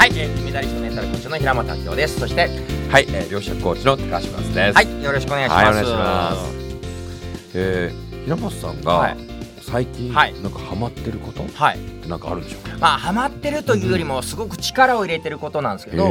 はい、えー、金メダリストメンタルコーチの平本明夫です。そしてはい、えー、両者コーチの高橋松です。はいよろしくお願いします、はいます。えー、平本さんが、はい。最近、はい。なんかハマってることっはい。てなんかあるんでしょうか？まあハマってるというよりもすごく力を入れてることなんですけど、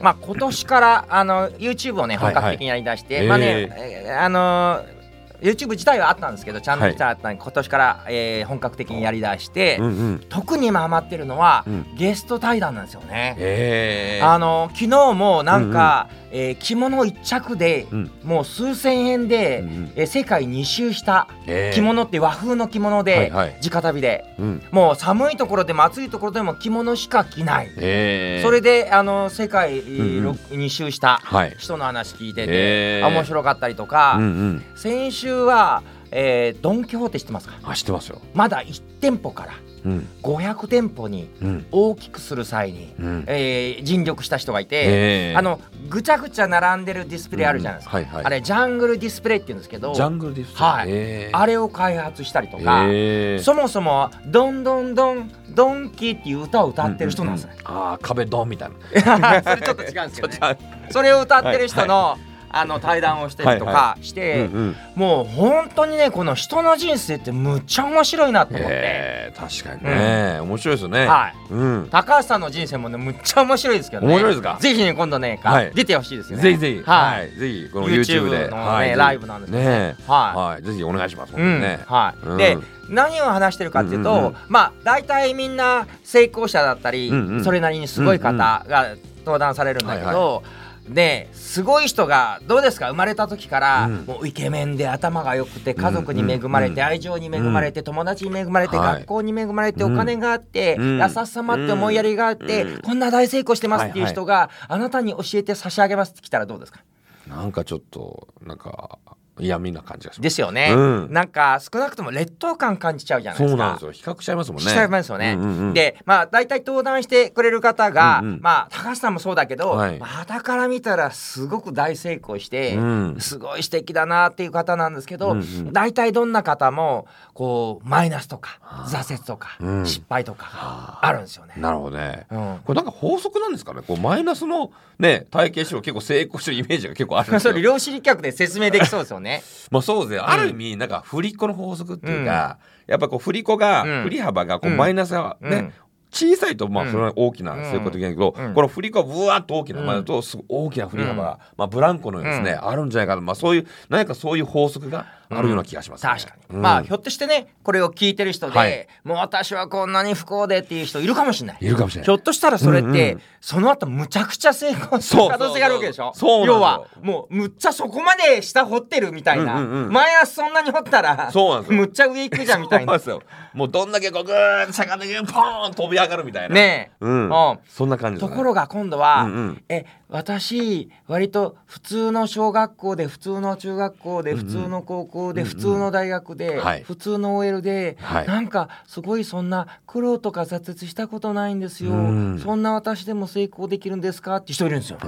まあ今年からあの YouTube をねはい本格的にやりだして、はいまあね、ええーあのー YouTube 自体はあったんですけどチャンネル自体はあったんで、今年から、えー本格的にやりだして、うんうん。特に今ハマってるのは、うん。ゲスト対談なんですよね。えー、あの昨日もなんか、えー着物一着で、うん。もう数千円で、うんうん。えー世界二周したえー。着物って和風の着物で、はいはい。直旅で。うん。もう寒いところでも暑いところでも着物しか着ない、えー、それであの世界、えーうんうん。周したはい。人の話聞いてて、えー。面白かったりとか、うんうん。先週は、えードン・キホーテ知ってますか？あ、知ってますよ。まだ1店舗からうん。500店舗にうん。大きくする際に、うん。えー尽力した人がいて、え。ー、あのぐちゃぐちゃ並んでるディスプレイあるじゃないですか、うんはいはい。あれジャングルディスプレイって言うんですけどジャングルです。はい。え。ー、あれを開発したりとか、え。ー、そもそも「どんどんどんドンキ」っていう歌を歌ってる人なんですね、うんうん。うんああ、壁ドンみたいな。それちょっと違うんですけどね。それを歌ってる人の、あの対談をしたりとはいかして。もう本当にねこの人の人生ってむっちゃ面白いなと思って、えー、確かにね、面白いですよね。はい。うん。高橋さんの人生もねむっちゃ面白いですけどね。面白いですか？ぜひね今度ね、はい。出てほしいですよね。ぜひぜひ、はい。はい、ぜひこの YouTube で、のねライブなんですけどね。ね。はい。はい、ぜひお願いします。うん。ね、はい。うん。で何を話してるかっていうと、まあ大体みんな成功者だったり、それなりにすごい方が登壇されるんだけど、ですごい人がどうですか？生まれた時から、うん。もうイケメンで頭が良くて家族に恵まれて、うん愛情に恵まれて、友達に恵まれて、はい。学校に恵まれて、うん。お金があって、うん。優しさもあって思いやりがあって、うん。こんな大成功してますっていう人が、あなたに教えて差し上げますって来たらどうですか？なんかちょっとなんか嫌味な感じがします。ですよね、うんなんか少なくとも劣等感感じちゃうじゃないですかそうなんですよ。比較しちゃいますもんね。しちゃいますよね。うんうんうんでまあ大体登壇してくれる方が、うんうんまあ高橋さんもそうだけど、はいまあ傍から見たらすごく大成功して、うんすごい素敵だなっていう方なんですけど、うんうん大体どんな方もこうマイナスとか挫折とか、うん失敗とかあるんですよね。なるほどね。うんこれなんか法則なんですかね？こうマイナスのね体型指標結構成功してるイメージが結構あるんです そよれ。量子力学で説明できそうですよね。まあそうですね。ある意味なんか振り子の法則っていうか、やっぱこう振り子が、うん。振り幅がこううん。マイナスがね。うん。小さいとまあうん。それは大きな成功できないけど、うん。この振り子がぶわっと大きなうん。まだとすごい大きな振り幅が、まあ、ブランコのようにですね、あるんじゃないかな、まあ、そういう何かそういう法則があるような気がします、ね。確かに、うん。まあひょっとしてねこれを聞いてる人で、はい。もう私はこんなに不幸でっていう人いるかもしれない。いるかもしれない。ひょっとしたらそれって、うんうんその後むちゃくちゃ成功する可能性があるわけでしょ。そう要はもうむっちゃそこまで下掘ってるみたいな、うんうんうん。前はそんなに掘ったらそうなんですよ。むっちゃ上行くじゃんみたいな。そうなんですよ。もうどんだけこうグー坂でポーン飛び上がるみたいな。ねえ、うん。うん。そんな感じね。ところが今度は、うんうん。え私割と普通の小学校で普通の中学校で普通の高校で普通の大学で、はい。普通の OL で、はい。なんかすごいそんな苦労とか挫折したことないんですよ、うん。そんな私でも成功できるんですかって人いるんですよ。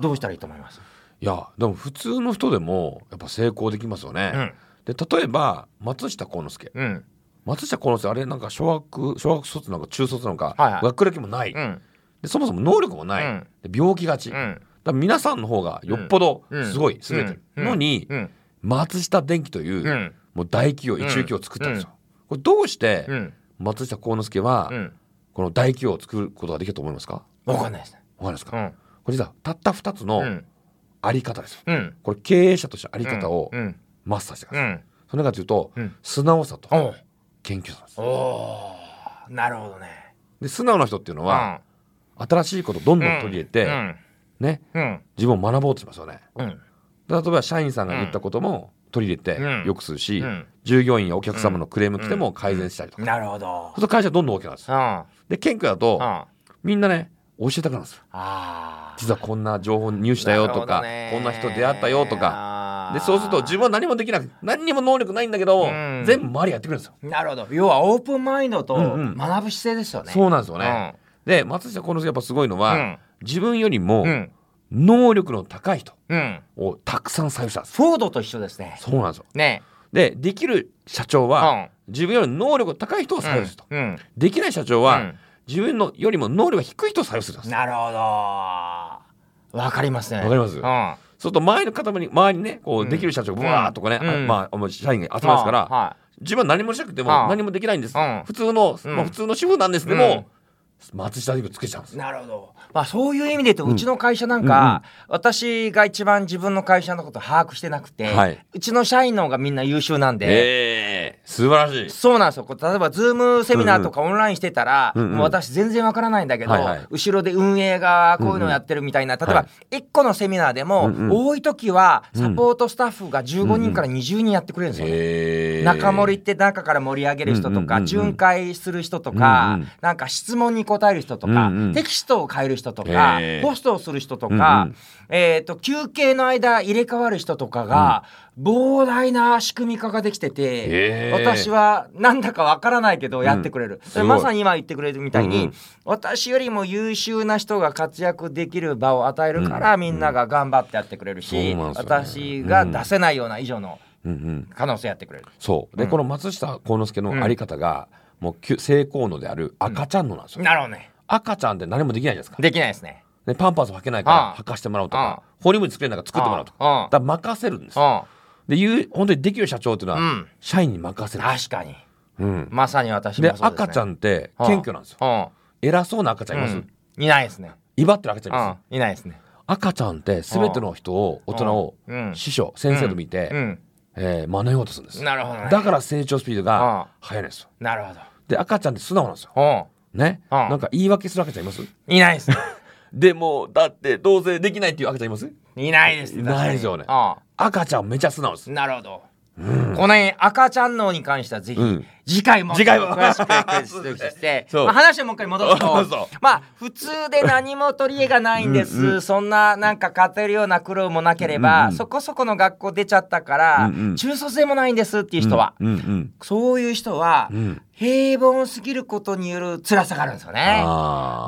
どうしたらいいと思います、いやでも普通の人でもやっぱ成功できますよね、うん。で例えば松下幸之助。うん。松下幸之助あれなんか小学小学卒なのか中卒なのか、はいはい。学歴もない、うんでそもそも能力もない、うん。で病気がち、だ皆さんの方がよっぽどうん。すごい優れてる。のに、うん。松下電器という、うん。もう大企業一流企業を作ったんですよ、これどうしてうん。松下幸之助は、うん。この大企業を作ることができると思いますか？わかんないですね。わかりますか、うん。これ実はたった2つのうん。あり方ですよ。うん。これ経営者としてのあり方をうん。マスターしてください、うん。それかというと、うん。素直さと謙虚さですなるほどね。で素直な人っていうのは、新しいことをどんどん取り入れて、うん。ね。うん。自分を学ぼうとしますよね。例えば社員さんが言ったことも取り入れてうん。よくするし、うん。従業員やお客様のクレーム来ても改善したりとか、なるほど。そうすると会社どんどん大きくなるんですよ。うん。で謙虚だと、あみんなね教えたくなるんですよ。あ実はこんな情報入手したよとか、こんな人出会ったよとか。かでそうすると自分は何もできなく何にも能力ないんだけど、うん。全部周りやってくれるんですよ、なるほど。要はオープンマインドと学ぶ姿勢ですよね、そうなんですよね、で松下幸之助やっぱすごいのは、うん。自分よりもうん。能力の高い人うん。をたくさん採用したんです。フォードと一緒ですね。そうなんですよ。ね。でできる社長は、うん。自分より能力の高い人を採用すると、うん。できない社長は、うん。自分のよりも能力が低い人を採用するんです。なるほど。わかりますね。わかります？うん。そうすると前の方に周りにねこうできる社長がブワーっとかね、うん。まあ社員が集まりますから、は自分は何もしなくてもはあ何もできないんです、うん。普通の、うん。まあ、普通の主婦なんですけども、松下デビューつけちゃうんですいなるほど。まあそういう意味で言うとうちの会社なんか、私が一番自分の会社のことを把握してなくて、はい。うちの社員の方がみんな優秀なんで、ええ素晴らしい。そうなんですよ。例えばズームセミナーとかオンラインしてたら、うんうん。もう私全然わからないんだけど、はいはい。後ろで運営がこういうのをやってるみたいな、例えば1個のセミナーでも、うんうん。多い時はサポートスタッフが15人から20人やってくれるんですよね。ええ中盛りって中から盛り上げる人とか、うんうんうんうん巡回する人とか、うんうん。なんか質問に答える人とか、うんうん。テキストを変える人とか、ポストをする人とか、うんうん。えっ、と休憩の間入れ替わる人とかが、膨大な仕組み化ができてて、私はなんだかわからないけどやってくれる、すごい。まさに今言ってくれるみたいに、うんうん。私よりも優秀な人が活躍できる場を与えるから、みんなが頑張ってやってくれるし、ね。私が出せないような以上のうんうん。可能性やってくれる。そう。で、うん。この松下幸之助のあり方が、もう性功能である赤ちゃんのなんですよ、なるほどね。赤ちゃんって何もできないじゃないですか。できないですね。でパンパス履けないから履かしてもらうとかホリムリ作れないから作ってもらうとか。うんだ任せるんですうんでいう本当にできる社長っていうのは、うん。社員に任せる、確かに。うん、まさに私もでそうです、ね。赤ちゃんって謙虚なんですよ。うん。偉そうな赤ちゃんいます、うん。いないですね。威張ってる赤ちゃんいます、うん。いないですね。赤ちゃんって全ての人を大人をうん。師匠先生と見て、うん。えー真似ようとするんですなるほどね。だから成長スピードが速いんですよ。なるほど。で赤ちゃんって素直なんですようね、うんなんか言い訳する赤ちゃんいます？ん。いないです。でもだってどうせできないっていう赤ちゃんいます？いないです。いないですよね赤ちゃんめちゃ素直です。なるほど。この辺赤ちゃん脳に関してはぜひ、うん次回も。次回も。詳しく解説して まあ、話をもう一回戻すと まあ普通で何も取り柄がないんです、そんななんか勝てるような苦労もなければ、うんうんそこそこの学校出ちゃったから、うんうん。中卒でもないんですっていう人は、うんうんそういう人は、うん。平凡すぎることによる辛さがあるんですよね。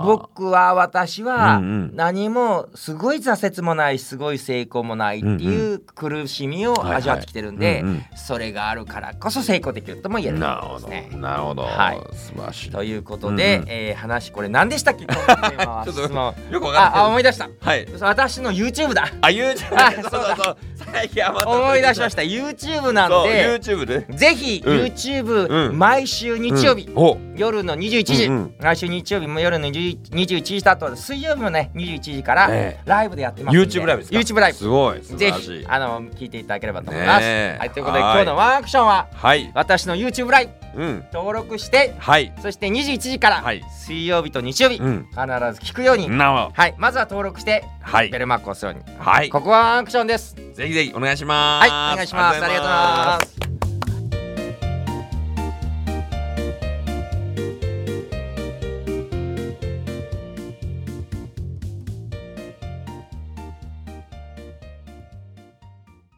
僕は私は何もすごい挫折もないすごい成功もないっていう苦しみを味わってきてるんでそれがあるからこそ成功できるとも言える。なるほどと思いますね。なるほど、はい。素晴らしい。ということで、うんうん。えー話これ何でしたっけ？ちょっとよくわかんない。ああ思い出した。はい。私の YouTube だ。あ YouTube あそうそうそう。最近余った思い出しました。YouTube なんで YouTube で？ぜひうん。YouTube、うん。毎週日曜日、うん。お。夜の21時、うんうん。来週日曜日も夜の20 21時とあと水曜日もね21時からええ。ライブでやってますんで。YouTube ライブですか？YouTube ライブ。すごいぜひあの聞いていただければと思います。はいということではい。今日のワンアクションははい。私の YouTube ライブ。うん登録してはい。そして21時からはい。水曜日と日曜日、うん。必ず聞くように、はい。まずは登録してはい。ベルマークを押すように、はい。ここはアクションです。ぜひぜひお願いします。はい。お願いします。ありがとうございます。